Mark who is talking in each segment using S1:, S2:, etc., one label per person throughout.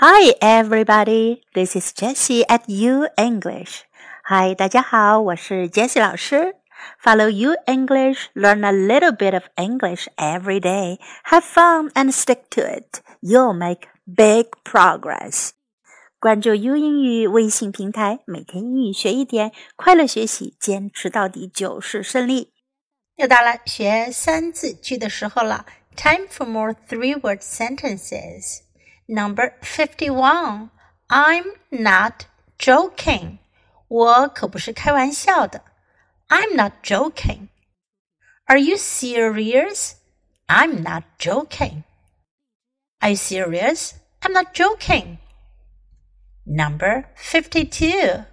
S1: Hi, everybody. This is Jessie at U English. Hi, 大家好，我是 Jessie 老师。Follow U English, learn a little bit of English every day. Have fun and stick to it. You'll make big progress. 关注 U 英语微信平台，每天英语学一点，快乐学习，坚持到底就是胜利。
S2: 又到了学三字句的时候了。Time for more three-word sentences. Number 51. I'm not joking. 我可不是开玩笑的。I'm not joking. Are you serious? I'm not joking. Are you serious? I'm not joking. Number 52.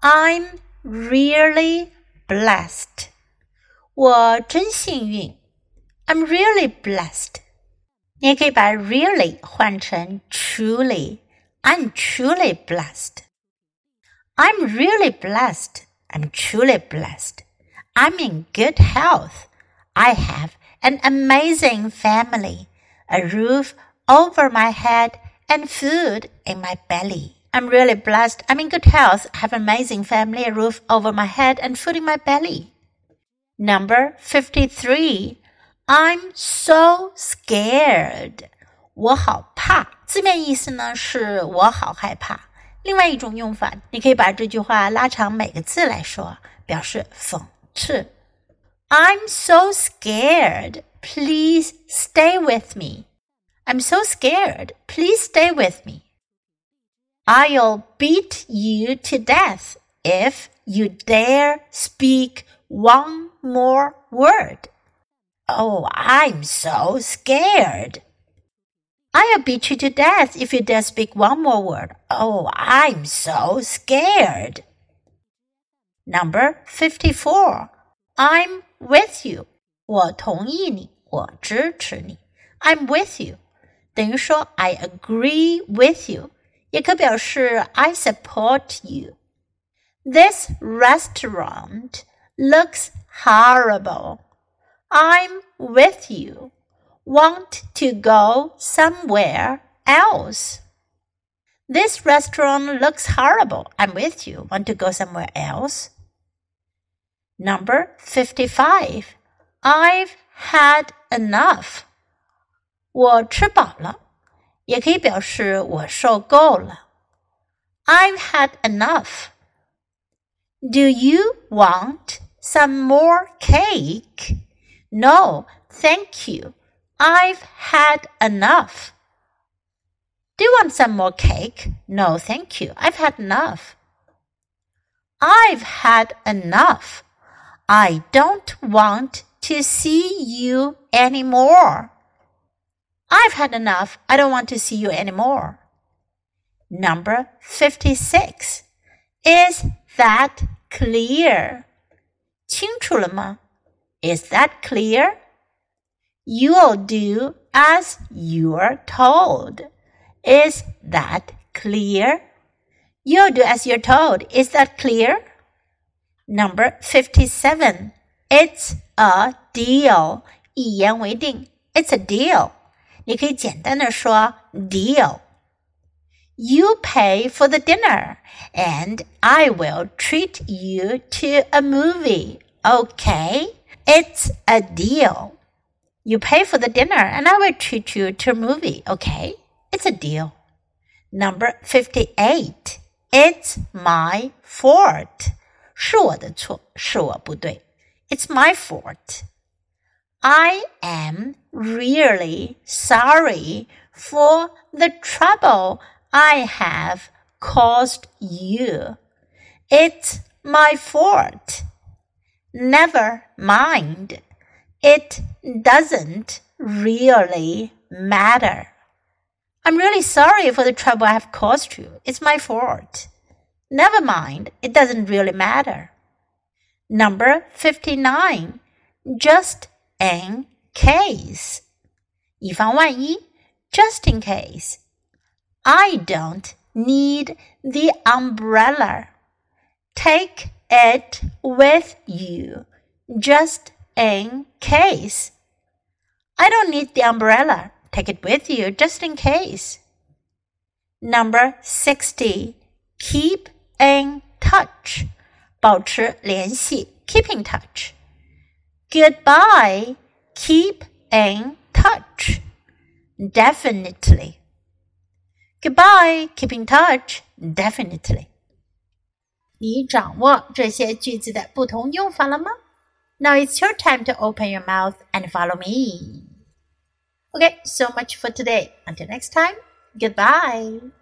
S2: I'm really blessed. 我真幸运。I'm really blessed. 你也可以把 really 换成 truly. I'm truly blessed. I'm really blessed. I'm truly blessed. I'm in good health. I have an amazing family, a roof over my head, and food in my belly. I'm really blessed. I'm in good health. I have an amazing family, a roof over my head, and food in my belly. Number 53. I'm so scared，我好怕。字面意思呢是我好害怕。另外一种用法，你可以把这句话拉长每个字来说，表示讽刺。I'm so scared. Please stay with me. I'm so scared. Please stay with me. I'll beat you to death if you dare speak one more word. Oh, I'm so scared. I'll beat you to death if you dare speak one more word. Oh, I'm so scared. Number 54. I'm with you. 我同意你，我支持你。I'm with you，等于说 I agree with you，也可表示 I support you. This restaurant looks horrible. I'm with you. Want to go somewhere else? This restaurant looks horrible. I'm with you. Want to go somewhere else? Number 55. I've had enough. 我吃饱了，也可以表示我受够了。I've had enough. Do you want some more cake? No, thank you. I've had enough. Do you want some more cake? No, thank you. I've had enough. I've had enough. I don't want to see you anymore. I've had enough. I don't want to see you anymore. Number 56. Is that clear? 清楚了吗? Is that clear? You'll do as you're told. Is that clear? You'll do as you're told. Is that clear? Number 57. It's a deal. 一言为定. It's a deal. 你可以简单的说 deal. You pay for the dinner, and I will treat you to a movie. Okay? It's a deal. You pay for the dinner and I will treat you to a movie, okay? It's a deal. Number 58. It's my fault. 是我的错，是我不对。It's my fault. I am really sorry for the trouble I have caused you. It's my fault. Never mind. It doesn't really matter. I'm really sorry for the trouble I've caused you. It's my fault. Never mind. It doesn't really matter. Number 59. Just in case. 以防万一, just in case. I don't need the umbrella. Take it with you just in case. I don't need the umbrella. Take it with you just in case. Number sixty, keep in touch. 保持联系，keep in touch. Goodbye, keep in touch. Definitely. Goodbye, keep in touch. Definitely. 你掌握这些句子的不同用法了吗？Now it's your time to open your mouth and follow me. Okay, so much for today. Until next time, goodbye.